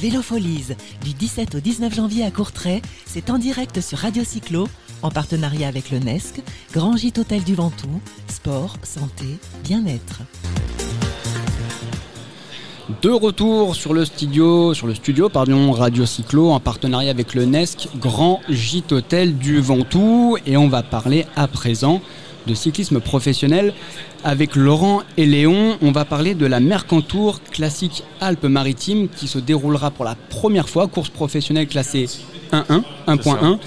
Vélofolies, du 17 au 19 janvier à Courtrai, c'est en direct sur Radio Cyclo, en partenariat avec le NESC, Grand Gîte Hôtel du Ventoux, sport, santé, bien-être. De retour sur le studio, sur le studio pardon, Radio Cyclo en partenariat avec le NESC Grand Gîte Hôtel du Ventoux et on va parler à présent de cyclisme professionnel avec Laurent et Léon. On va parler de la Mercantour classique Alpes-Maritimes qui se déroulera pour la première fois, course professionnelle classée 1-1, 1.1,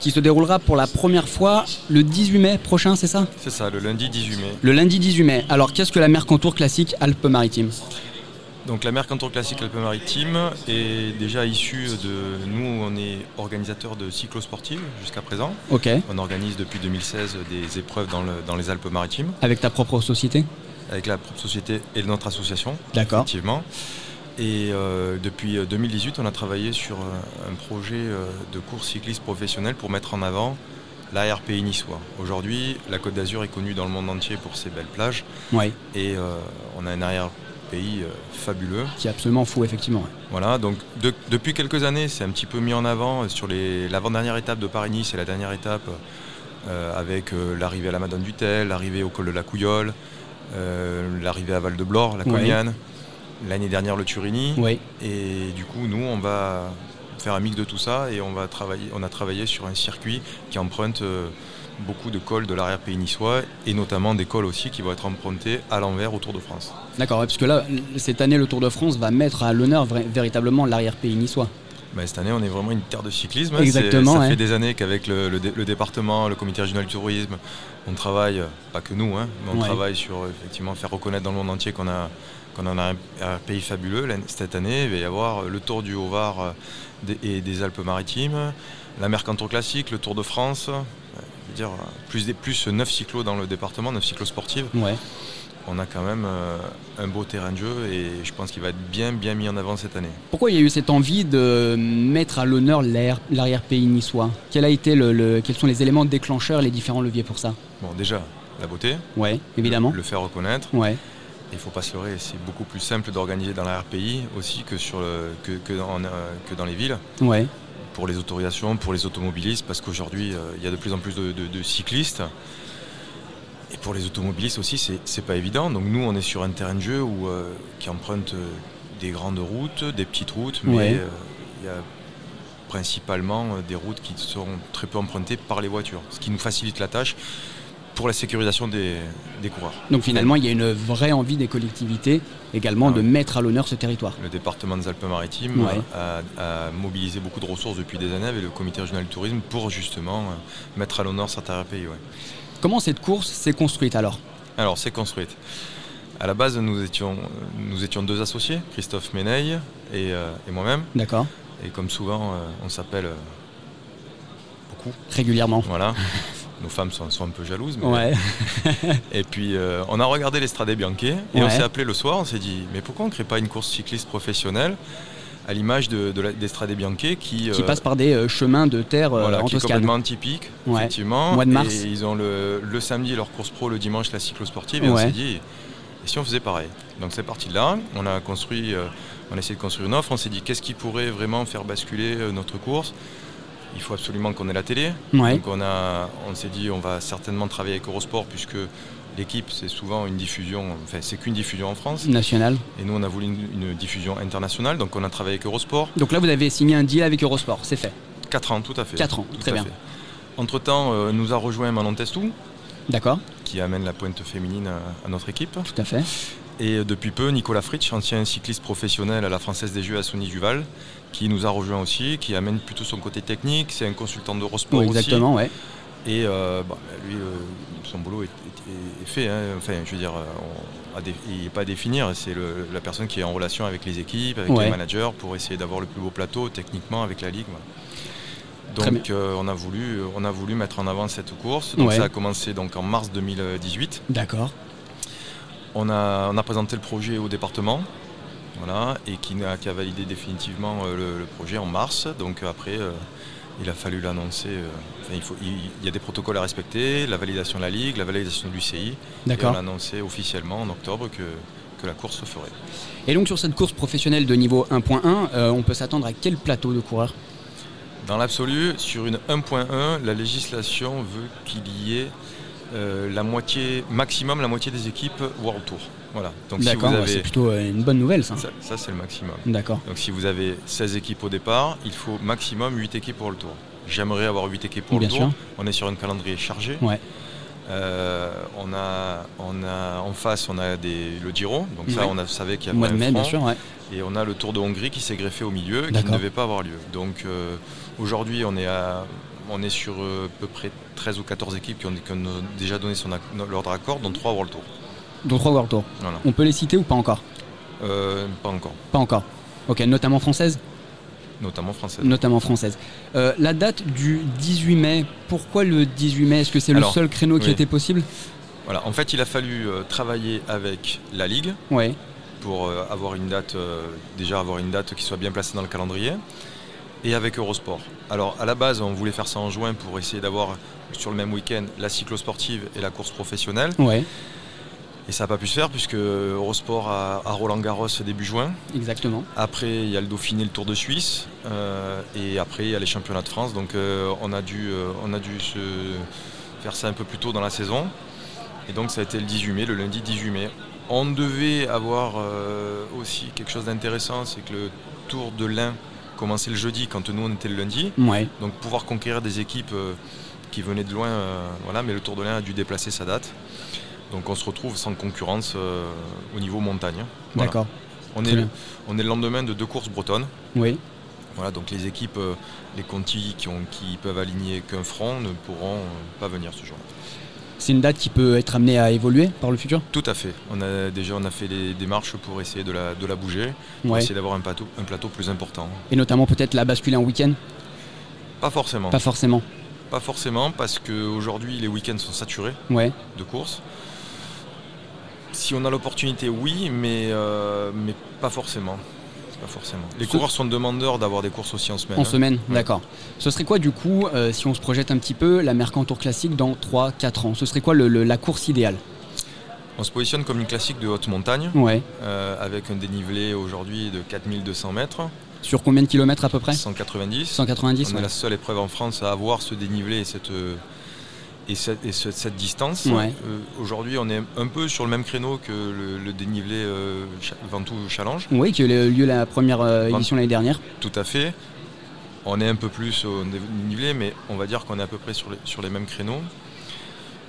qui se déroulera pour la première fois le 18 mai prochain, c'est ça? C'est ça, le lundi 18 mai. Le lundi 18 mai. Alors qu'est-ce que la Mercantour classique Alpes-Maritimes? Donc la Mercantour Classique Alpes-Maritimes est déjà issue de... Nous, on est organisateur de cyclosportives jusqu'à présent. Ok. On organise depuis 2016 des épreuves dans, les Alpes-Maritimes. Avec ta propre société? Avec la propre société et notre association. D'accord. Effectivement. Et euh, depuis 2018, on a travaillé sur euh, un projet euh, de course cycliste professionnelle pour mettre en avant l'ARPI niçois. Aujourd'hui, la Côte d'Azur est connue dans le monde entier pour ses belles plages. Oui. Et on a un arrière pays euh, fabuleux. Qui est absolument fou, effectivement. Voilà, donc depuis quelques années, c'est un petit peu mis en avant sur l'avant-dernière étape de Paris-Nice et la dernière étape euh, avec euh, l'arrivée à la Madone du Tel, l'arrivée au col de la Couillole, l'arrivée à Val de Blore, la Cognane, l'année dernière le Turini. Oui. Et du coup, nous, on va faire un mix de tout ça et on, va travailler, on a travaillé sur un circuit qui emprunte beaucoup de cols de l'arrière-pays niçois et notamment des cols aussi qui vont être empruntés à l'envers au Tour de France. D'accord, parce que là, cette année, le Tour de France va mettre à l'honneur véritablement l'arrière-pays niçois. Bah, cette année, on est vraiment une terre de cyclisme. Exactement. Ça fait des années qu'avavec le, département, le comité régional du tourisme, on travaille, pas que nous, hein, mais on travaille sur effectivement faire reconnaître dans le monde entier qu'on a, qu'on a un, pays fabuleux. Cette année, il va y avoir le Tour du Haut-Var euh, et des Alpes-Maritimes, la Mercantour classique, le Tour de France, dire plus, plus 9 cyclos dans le département, 9 cyclos sportifs. Ouais. On a quand même euh, un beau terrain de jeu et je pense qu'il va être bien bien mis en avant cette année. Pourquoi il y a eu cette envie de mettre à l'honneur l'arrière-pays niçois? Quel a été le, Quels sont les éléments déclencheurs, les différents leviers pour ça? Bon, déjà, la beauté. Ouais, évidemment. Le, faire reconnaître. Ouais. Il ne faut pas se leurrer, c'est beaucoup plus simple d'organiser dans l'arrière-pays aussi que, sur le, que, que, dans, euh, que dans les villes. Ouais pour les autorisations, pour les automobilistes, parce qu'aujourd'hui, euh, il y a de plus en plus de, cyclistes. Et pour les automobilistes aussi, c'est pas évident. Donc nous, on est sur un terrain de jeu où, euh, qui emprunte des grandes routes, des petites routes, mais il y a principalement des routes qui sont très peu empruntées par les voitures, ce qui nous facilite la tâche pour la sécurisation des, coureurs. Donc finalement, il y a une vraie envie des collectivités également de mettre à l'honneur ce territoire. Le département des Alpes-Maritimes a, mobilisé beaucoup de ressources depuis des années avec le comité régional du tourisme pour justement euh, mettre à l'honneur certains pays. Comment cette course s'est construite alors? Alors, c'est construite. À la base, nous étions, nous étions deux associés, Christophe Méneil et, euh, moi-même. D'accord. Et comme souvent, euh, on s'appelle beaucoup. Régulièrement. Voilà. nos femmes sont, un peu jalouses. Ouais. et puis euh, on a regardé l'Estrade Bianche et on s'est appelé le soir, on s'est dit mais pourquoi on ne crée pas une course cycliste professionnelle à l'image de, de d'Estrade Bianche qui, qui euh, passe par des euh, chemins de terre voilà, qui est complètement typique, effectivement. Mois de mars. Et ils ont le, le, samedi leur course pro, le dimanche la cyclosportive et on s'est dit et si on faisait pareil? Donc c'est parti de là, on a construit, on a essayé de construire une offre, on s'est dit qu'est-ce qui pourrait vraiment faire basculer notre course? Il faut absolument qu'on ait la télé. Donc on, a, on s'est dit on va certainement travailler avec Eurosport puisque l'équipe c'est souvent une diffusion, enfin c'est qu'une diffusion en France. Nationale. Et nous on a voulu une, diffusion internationale, donc on a travaillé avec Eurosport. Donc là vous avez signé un deal avec Eurosport, c'est fait 4 ans, tout à fait. 4 ans, très bien. Entre temps, euh, nous a rejoint Manon Testou. D'accord. Qui amène la pointe féminine à, notre équipe. Tout à fait. Et euh, depuis peu, Nicolas Fritsch, ancien cycliste professionnel à la Française des Jeux à Sony Duval, qui nous a rejoint aussi, qui amène plutôt son côté technique. C'est un consultant d'Eurosport oui, exactement, aussi. ouais. Et euh, bah, lui, euh, son boulot est, fait. Hein. Enfin, je veux dire, il n'est pas à définir. C'est la personne qui est en relation avec les équipes, avec les managers, pour essayer d'avoir le plus beau plateau techniquement avec la ligue. Donc on, a voulu, on a voulu mettre en avant cette course. Donc ça a commencé donc en mars 2018. D'accord. On a, on a présenté le projet au département voilà, et qui a, qui a validé définitivement euh, le, projet en mars. Donc après, euh, il a fallu l'annoncer. Euh, il, faut, il, y a des protocoles à respecter, la validation de la Ligue, la validation de l'UCI. D'accord. on a annoncé officiellement en octobre que, que la course se ferait. Et donc sur cette course professionnelle de niveau 1.1, euh, on peut s'attendre à quel plateau de coureurs? Dans l'absolu, sur une 1.1, la législation veut qu'il y ait euh, la moitié, maximum la moitié des équipes World Tour. Voilà. Donc si vous avez... c'est plutôt euh, une bonne nouvelle ça. Ça, c'est le maximum. D'accord. Donc si vous avez 16 équipes au départ, il faut maximum 8 équipes pour le tour. J'aimerais avoir 8 équipes pour le tour. On est sur un calendrier chargé. Ouais. Euh, on, a, on a en face on a des, le Giro, donc ça on a, savait qu'il y avait un mai, bien sûr, et on a le Tour de Hongrie qui s'est greffé au milieu, qui ne devait pas avoir lieu. Donc aujourd'hui on est à, on est sur euh, à peu près 13 ou 14 équipes qui ont, déjà donné son, leur accord, dont 3 World Tour. Dont 3 World Tour. On peut les citer ou pas encore? Euh, Pas encore. Pas encore. Ok, notamment française? Notamment française. Notamment française. Euh, la date du 18 mai, pourquoi le 18 mai? Est-ce que c'est le seul créneau qui était possible? Voilà, en fait, il a fallu travailler avec la Ligue ouais. pour avoir une date, déjà avoir une date qui soit bien placée dans le calendrier et avec Eurosport. Alors à la base, on voulait faire ça en juin pour essayer d'avoir sur le même week-end la cyclo-sportive et la course professionnelle. Ouais. Et ça n'a pas pu se faire puisque Eurosport a, Roland Garros début juin. Exactement. Après, il y a le Dauphiné, le Tour de Suisse. Euh, et après, il y a les championnats de France. Donc euh, on, a dû, euh, on a dû se faire ça un peu plus tôt dans la saison. Et donc ça a été le 18 mai, le lundi 18 mai. On devait avoir aussi quelque chose d'intéressant, c'est que le Tour de l'Ain commencé le jeudi quand nous on était le lundi. Donc pouvoir conquérir des équipes euh, qui venaient de loin, euh, voilà, mais le Tour de l'Ain a dû déplacer sa date. Donc on se retrouve sans concurrence euh, au niveau montagne. D'accord. On est, le, on est le lendemain de deux courses bretonnes. Oui. Voilà, donc les équipes, les Conti qui, ont, qui peuvent aligner qu'un front ne pourront pas venir ce jour-là. C'est une date qui peut être amenée à évoluer par le futur Tout à fait. On a déjà on a fait des démarches pour essayer de la, de la bouger, pour essayer d'avoir un plateau, un plateau plus important. Et notamment peut-être la basculer en week-end Pas forcément. Pas forcément. Pas forcément parce qu'aujourd'hui les week-ends sont saturés de courses. Si on a l'opportunité, oui, mais, euh, mais pas forcément forcément. Les coureurs sont demandeurs d'avoir des courses aussi en semaine. En hein. semaine, d'accord. Ce serait quoi du coup, euh, si on se projette un petit peu, la Mercantour classique dans 3-4 ans? Ce serait quoi la course idéale? On se positionne comme une classique de haute montagne, ouais. Euh, avec un dénivelé aujourd'hui de 4200 mètres. Sur combien de kilomètres à peu près? 190. 190. On est la seule épreuve en France à avoir ce dénivelé et cette, et cette, distance. Euh, aujourd'hui, on est un peu sur le même créneau que le, dénivelé euh, Ventoux Challenge. Oui, qui a eu lieu la première euh, édition l'année dernière. Tout à fait. On est un peu plus au dénivelé, mais on va dire qu'on est à peu près sur les, sur les mêmes créneaux.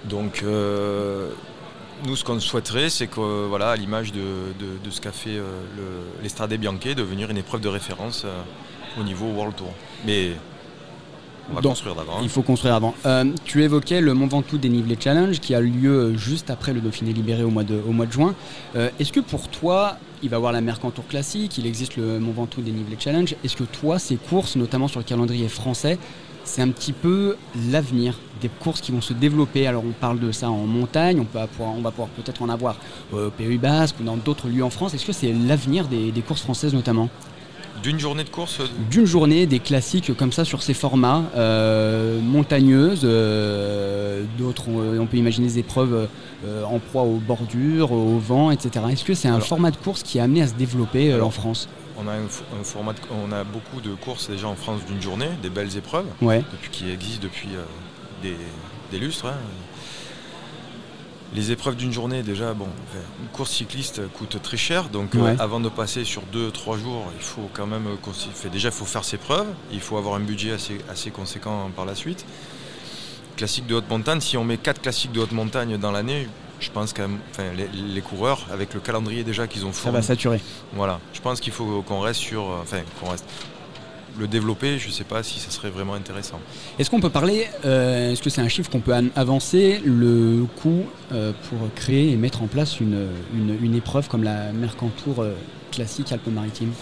Donc, nous, ce qu'on souhaiterait, c'est que, voilà, à l'image de, ce qu'a fait l'Estrade Bianche, devenir une épreuve de référence au niveau World Tour. Mais construire d'avant. Il faut construire avant. Euh, tu évoquais le Mont Ventoux Dénivelé Challenge qui a lieu juste après le Dauphiné libéré au mois de, au mois de juin. Euh, est-ce que pour toi, il va y avoir la Mercantour classique, il existe le Mont Ventoux Dénivelé Challenge, est-ce que toi, ces courses, notamment sur le calendrier français, c'est un petit peu l'avenir des courses qui vont se développer? Alors on parle de ça en montagne, on, peut on va pouvoir peut-être en avoir au Pays Basque ou dans d'autres lieux en France. Est-ce que c'est l'avenir des courses françaises notamment? D'une journée de course D'une journée, des classiques comme ça sur ces formats, euh, montagneuses, euh, d'autres, on, peut imaginer des épreuves euh, en proie aux bordures, au vent, etc. Est-ce que c'est un format de course qui est amené à se développer en France? on a, un, format on a beaucoup de courses déjà en France d'une journée, des belles épreuves, depuis, qui existent depuis des, lustres. Hein. Les épreuves d'une journée, déjà, bon, une course cycliste coûte très cher, donc euh, avant de passer sur 2-3 jours, il faut quand même. Fait, déjà, il faut faire ses preuves, il faut avoir un budget assez, assez conséquent par la suite. Classique de haute montagne, si on met 4 classiques de haute montagne dans l'année, je pense que les, coureurs, avec le calendrier déjà qu'ils ont fait. Ça va saturer. Voilà, je pense qu'il faut qu'on reste sur. Euh, enfin, qu'on reste le développer, je ne sais pas si ça serait vraiment intéressant. Est-ce qu'on peut parler, euh, est-ce que c'est un chiffre qu'on peut avancer, le coût euh, pour créer et mettre en place une, une, épreuve comme la Mercantour euh, classique Alpes-Maritimes?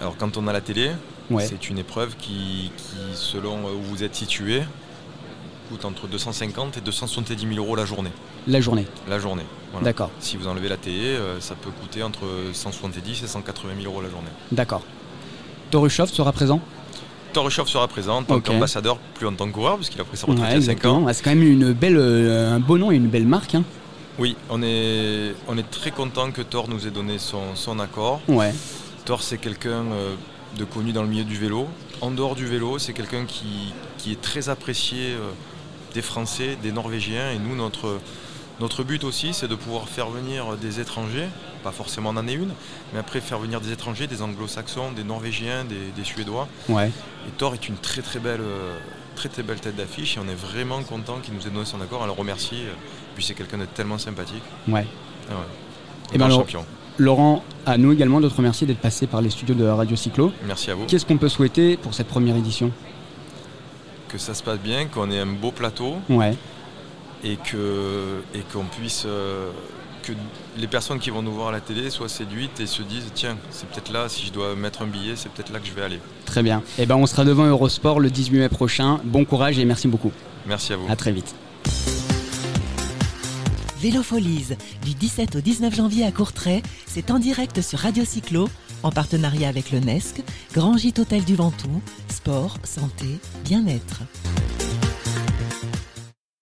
Alors quand on a la télé, c'est une épreuve qui, selon où vous êtes situé, coûte entre 250 et 270 000 euros la journée. La journée La journée. D'accord. Si vous enlevez la télé, ça peut coûter entre 170 et 180 000 euros la journée. D'accord. Torushov sera présent Torushov sera présent en tant qu'ambassadeur, plus en tant que coureur, puisqu'il a pris sa retraite il y a 5 ans. c'est quand même une belle, euh, un beau nom et une belle marque. Hein. Oui, on est, on est très content que Thor nous ait donné son, son accord. Ouais. Thor, c'est quelqu'un euh, de connu dans le milieu du vélo. En dehors du vélo, c'est quelqu'un qui, qui est très apprécié euh, des Français, des Norvégiens. Et nous, notre, notre but aussi, c'est de pouvoir faire venir des étrangers, pas forcément en année une, mais après faire venir des étrangers, des anglo-saxons, des Norvégiens, des, des Suédois. Ouais. Et Thor est une très très belle, très très belle tête d'affiche et on est vraiment content qu'il nous ait donné son accord. On le remercie. euh, Puis c'est quelqu'un de tellement sympathique. Ouais. Ah ouais. Eh Grand ben, champion. Laurent, à nous également de te remercier d'être passé par les studios de Radio Cyclo. Merci à vous. Qu'est-ce qu'on peut souhaiter pour cette première édition? Que ça se passe bien, qu'on ait un beau plateau Ouais. Et que et qu'on puisse euh, que les personnes qui vont nous voir à la télé soient séduites et se disent tiens c'est peut-être là si je dois mettre un billet c'est peut-être là que je vais aller. Très bien. Eh ben, on sera devant Eurosport le 18 mai prochain. Bon courage et merci beaucoup. Merci à vous. À très vite. Vélofolies, du 17 au 19 janvier à Courtrai, c'est en direct sur Radio Cyclo, en partenariat avec le NESC, Grand Gîte Hôtel du Ventoux, sport, santé, bien-être.